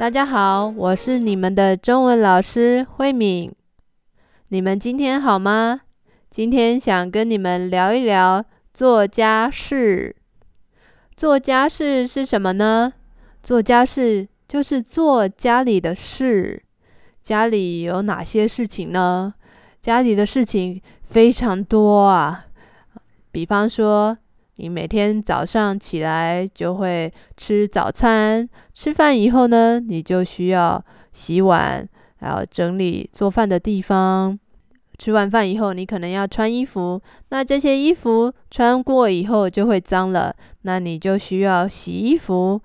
大家好，我是你们的中文老师慧敏。你们今天好吗？今天想跟你们聊一聊做家事。做家事是什么呢？做家事就是做家里的事。家里有哪些事情呢？家里的事情非常多啊。比方说，你每天早上起来就会吃早餐，吃饭以后呢，你就需要洗碗，还要整理做饭的地方。吃完饭以后，你可能要穿衣服，那这些衣服穿过以后就会脏了，那你就需要洗衣服。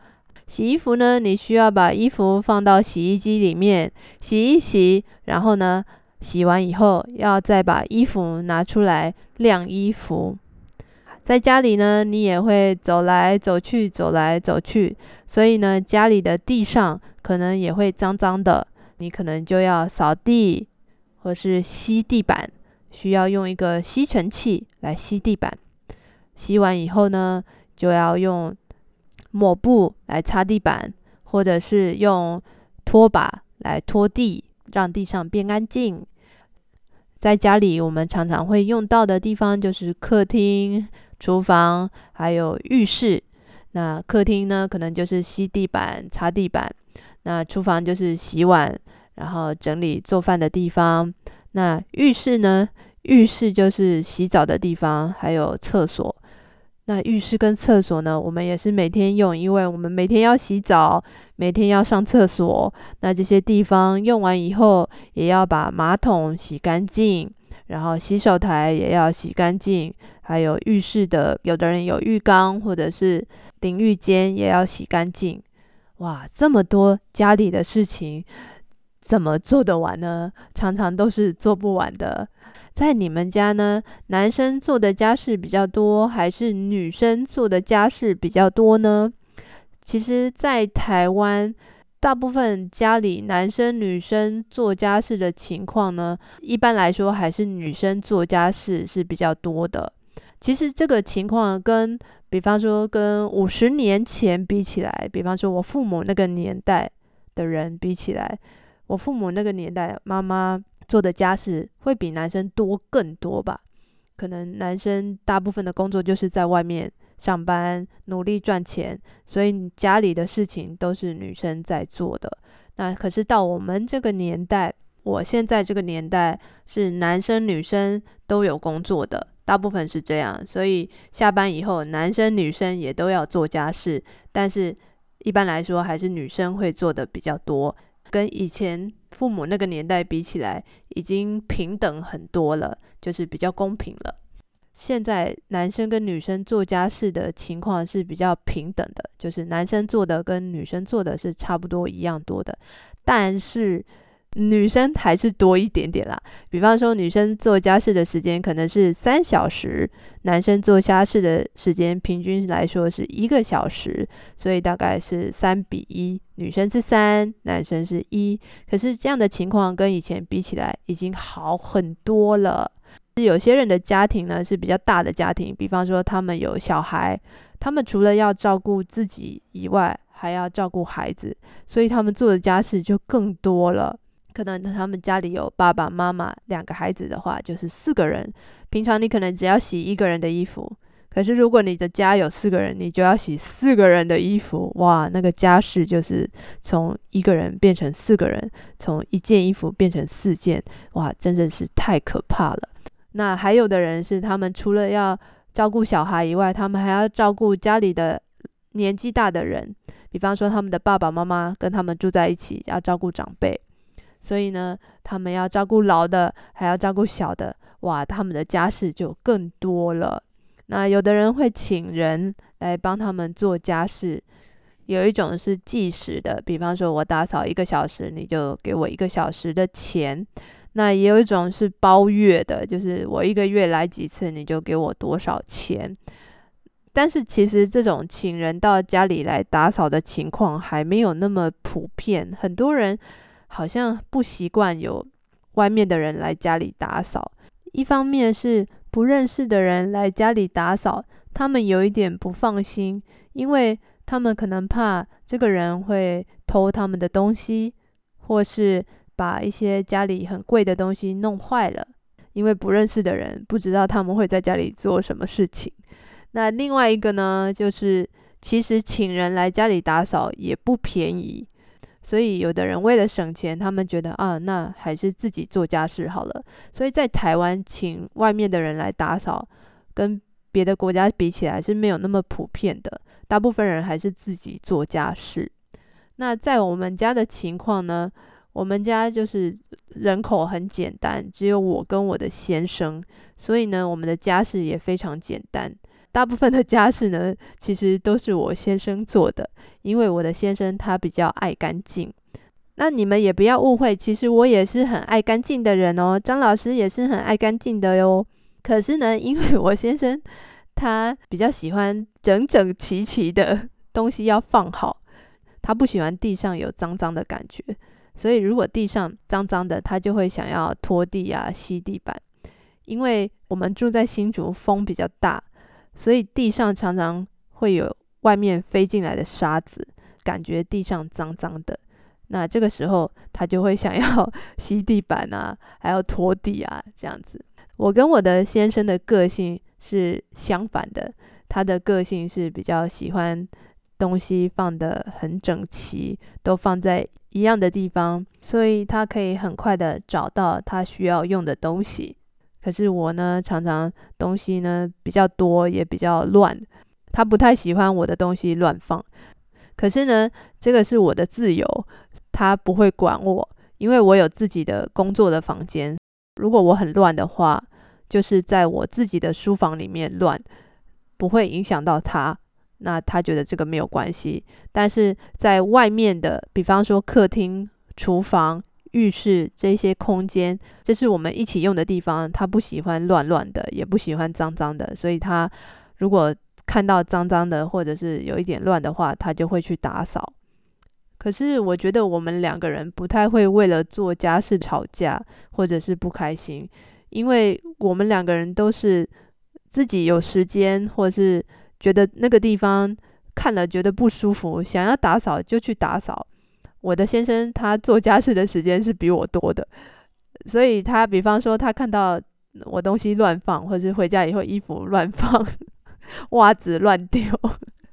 洗衣服呢，你需要把衣服放到洗衣机里面洗一洗，然后呢，洗完以后要再把衣服拿出来晾衣服。在家里呢，你也会走来走去，走来走去，所以呢，家里的地上可能也会脏脏的，你可能就要扫地或是吸地板，需要用一个吸尘器来吸地板。吸完以后呢，就要用抹布来擦地板，或者是用拖把来拖地，让地上变干净。在家里，我们常常会用到的地方就是客厅。厨房还有浴室，那客厅呢，可能就是吸地板、擦地板；那厨房就是洗碗，然后整理做饭的地方。那浴室呢，浴室就是洗澡的地方，还有厕所。那浴室跟厕所呢，我们也是每天用，因为我们每天要洗澡，每天要上厕所。那这些地方用完以后，也要把马桶洗干净。然后洗手台也要洗干净，还有浴室的，有的人有浴缸或者是淋浴间也要洗干净。哇，这么多家里的事情，怎么做得完呢？常常都是做不完的。在你们家呢，男生做的家事比较多，还是女生做的家事比较多呢？其实，在台湾。大部分家里男生女生做家事的情况呢，一般来说还是女生做家事是比较多的。其实这个情况跟，比方说跟五十年前比起来，比方说我父母那个年代的人比起来，我父母那个年代妈妈做的家事会比男生多更多吧？可能男生大部分的工作就是在外面。上班努力赚钱，所以家里的事情都是女生在做的。那可是到我们这个年代，我现在这个年代是男生女生都有工作的，大部分是这样。所以下班以后，男生女生也都要做家事，但是一般来说还是女生会做的比较多。跟以前父母那个年代比起来，已经平等很多了，就是比较公平了。现在男生跟女生做家事的情况是比较平等的，就是男生做的跟女生做的是差不多一样多的，但是女生还是多一点点啦。比方说，女生做家事的时间可能是三小时，男生做家事的时间平均来说是一个小时，所以大概是三比一，女生是三，男生是一。可是这样的情况跟以前比起来已经好很多了。有些人的家庭呢是比较大的家庭，比方说他们有小孩，他们除了要照顾自己以外，还要照顾孩子，所以他们做的家事就更多了。可能他们家里有爸爸妈妈两个孩子的话，就是四个人。平常你可能只要洗一个人的衣服，可是如果你的家有四个人，你就要洗四个人的衣服。哇，那个家事就是从一个人变成四个人，从一件衣服变成四件，哇，真的是太可怕了。那还有的人是，他们除了要照顾小孩以外，他们还要照顾家里的年纪大的人，比方说他们的爸爸妈妈跟他们住在一起，要照顾长辈，所以呢，他们要照顾老的，还要照顾小的，哇，他们的家事就更多了。那有的人会请人来帮他们做家事，有一种是计时的，比方说我打扫一个小时，你就给我一个小时的钱。那也有一种是包月的，就是我一个月来几次，你就给我多少钱。但是其实这种请人到家里来打扫的情况还没有那么普遍，很多人好像不习惯有外面的人来家里打扫。一方面是不认识的人来家里打扫，他们有一点不放心，因为他们可能怕这个人会偷他们的东西，或是把一些家里很贵的东西弄坏了，因为不认识的人不知道他们会在家里做什么事情。那另外一个呢，就是其实请人来家里打扫也不便宜，所以有的人为了省钱，他们觉得啊，那还是自己做家事好了。所以在台湾请外面的人来打扫，跟别的国家比起来是没有那么普遍的，大部分人还是自己做家事。那在我们家的情况呢，我们家就是人口很简单，只有我跟我的先生，所以呢，我们的家事也非常简单。大部分的家事呢，其实都是我先生做的，因为我的先生他比较爱干净。那你们也不要误会，其实我也是很爱干净的人哦，张老师也是很爱干净的哟。可是呢，因为我先生他比较喜欢整整齐齐的东西要放好，他不喜欢地上有脏脏的感觉，所以如果地上脏脏的，他就会想要拖地啊、吸地板。因为我们住在新竹，风比较大，所以地上常常会有外面飞进来的沙子，感觉地上脏脏的。那这个时候他就会想要 吸地板啊，还要拖地啊，这样子。我跟我的先生的个性是相反的，他的个性是比较喜欢东西放得很整齐，都放在一样的地方，所以他可以很快的找到他需要用的东西。可是我呢，常常东西呢比较多，也比较乱，他不太喜欢我的东西乱放。可是呢，这个是我的自由，他不会管我，因为我有自己的工作的房间。如果我很乱的话，就是在我自己的书房里面乱，不会影响到他。那他觉得这个没有关系。但是在外面的，比方说客厅、厨房、浴室这些空间，这是我们一起用的地方，他不喜欢乱乱的，也不喜欢脏脏的。所以他如果看到脏脏的，或者是有一点乱的话，他就会去打扫。可是我觉得我们两个人不太会为了做家事吵架，或者是不开心，因为我们两个人都是自己有时间，或是觉得那个地方看了觉得不舒服，想要打扫就去打扫。我的先生他做家事的时间是比我多的，所以他比方说他看到我东西乱放，或者是回家以后衣服乱放，袜子乱丢。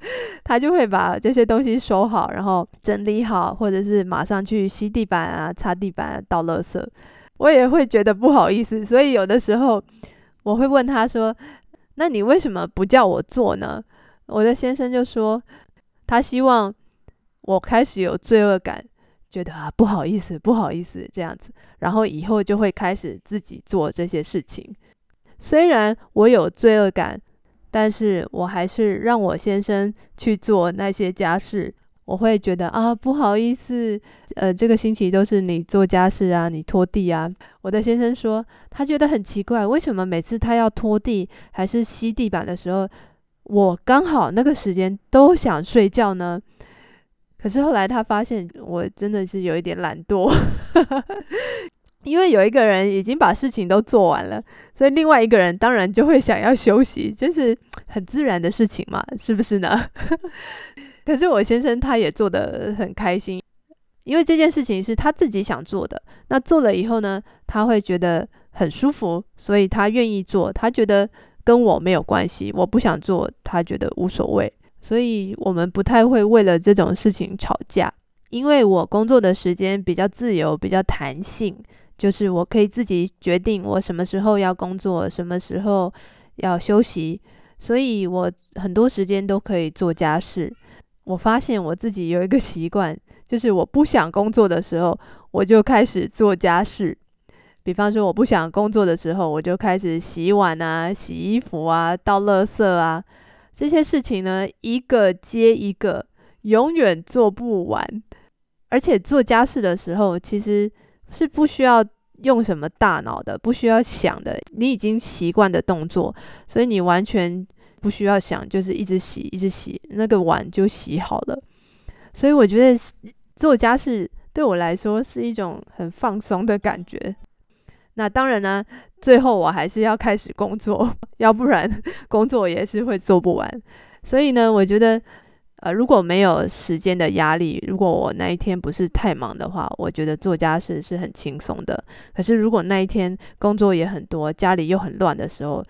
他就会把这些东西收好，然后整理好，或者是马上去吸地板啊、擦地板啊、倒垃圾。我也会觉得不好意思，所以有的时候我会问他说：“那你为什么不叫我做呢？”我的先生就说：“他希望我开始有罪恶感，觉得啊不好意思，不好意思这样子，然后以后就会开始自己做这些事情。虽然我有罪恶感。”但是我还是让我先生去做那些家事，我会觉得啊，不好意思，呃，这个星期都是你做家事啊，你拖地啊。我的先生说，他觉得很奇怪，为什么每次他要拖地还是吸地板的时候，我刚好那个时间都想睡觉呢？可是后来他发现我真的是有一点懒惰。因为有一个人已经把事情都做完了，所以另外一个人当然就会想要休息，这是很自然的事情嘛，是不是呢？可是我先生他也做得很开心，因为这件事情是他自己想做的。那做了以后呢，他会觉得很舒服，所以他愿意做。他觉得跟我没有关系，我不想做，他觉得无所谓。所以我们不太会为了这种事情吵架，因为我工作的时间比较自由，比较弹性。就是我可以自己决定我什么时候要工作，什么时候要休息，所以我很多时间都可以做家事。我发现我自己有一个习惯，就是我不想工作的时候，我就开始做家事。比方说，我不想工作的时候，我就开始洗碗啊、洗衣服啊、倒垃圾啊，这些事情呢，一个接一个，永远做不完。而且做家事的时候，其实。是不需要用什么大脑的，不需要想的，你已经习惯的动作，所以你完全不需要想，就是一直洗，一直洗，那个碗就洗好了。所以我觉得做家事对我来说是一种很放松的感觉。那当然呢，最后我还是要开始工作，要不然 工作也是会做不完。所以呢，我觉得呃，如果没有时间的压力，如果我那一天不是太忙的话，我觉得做家事是很轻松的。可是如果那一天工作也很多，家里又很乱的时候，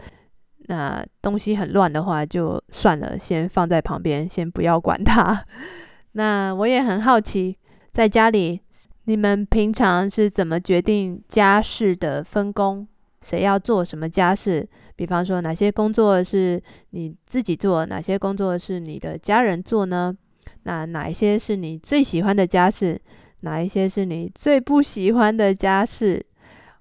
那东西很乱的话，就算了，先放在旁边，先不要管它。那我也很好奇，在家里你们平常是怎么决定家事的分工？谁要做什么家事？比方说，哪些工作是你自己做，哪些工作是你的家人做呢？那哪一些是你最喜欢的家事？哪一些是你最不喜欢的家事？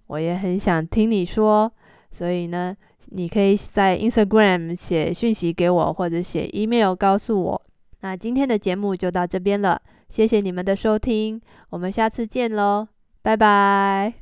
我也很想听你说。所以呢，你可以在 Instagram 写讯息给我，或者写 email 告诉我。那今天的节目就到这边了，谢谢你们的收听，我们下次见喽，拜拜。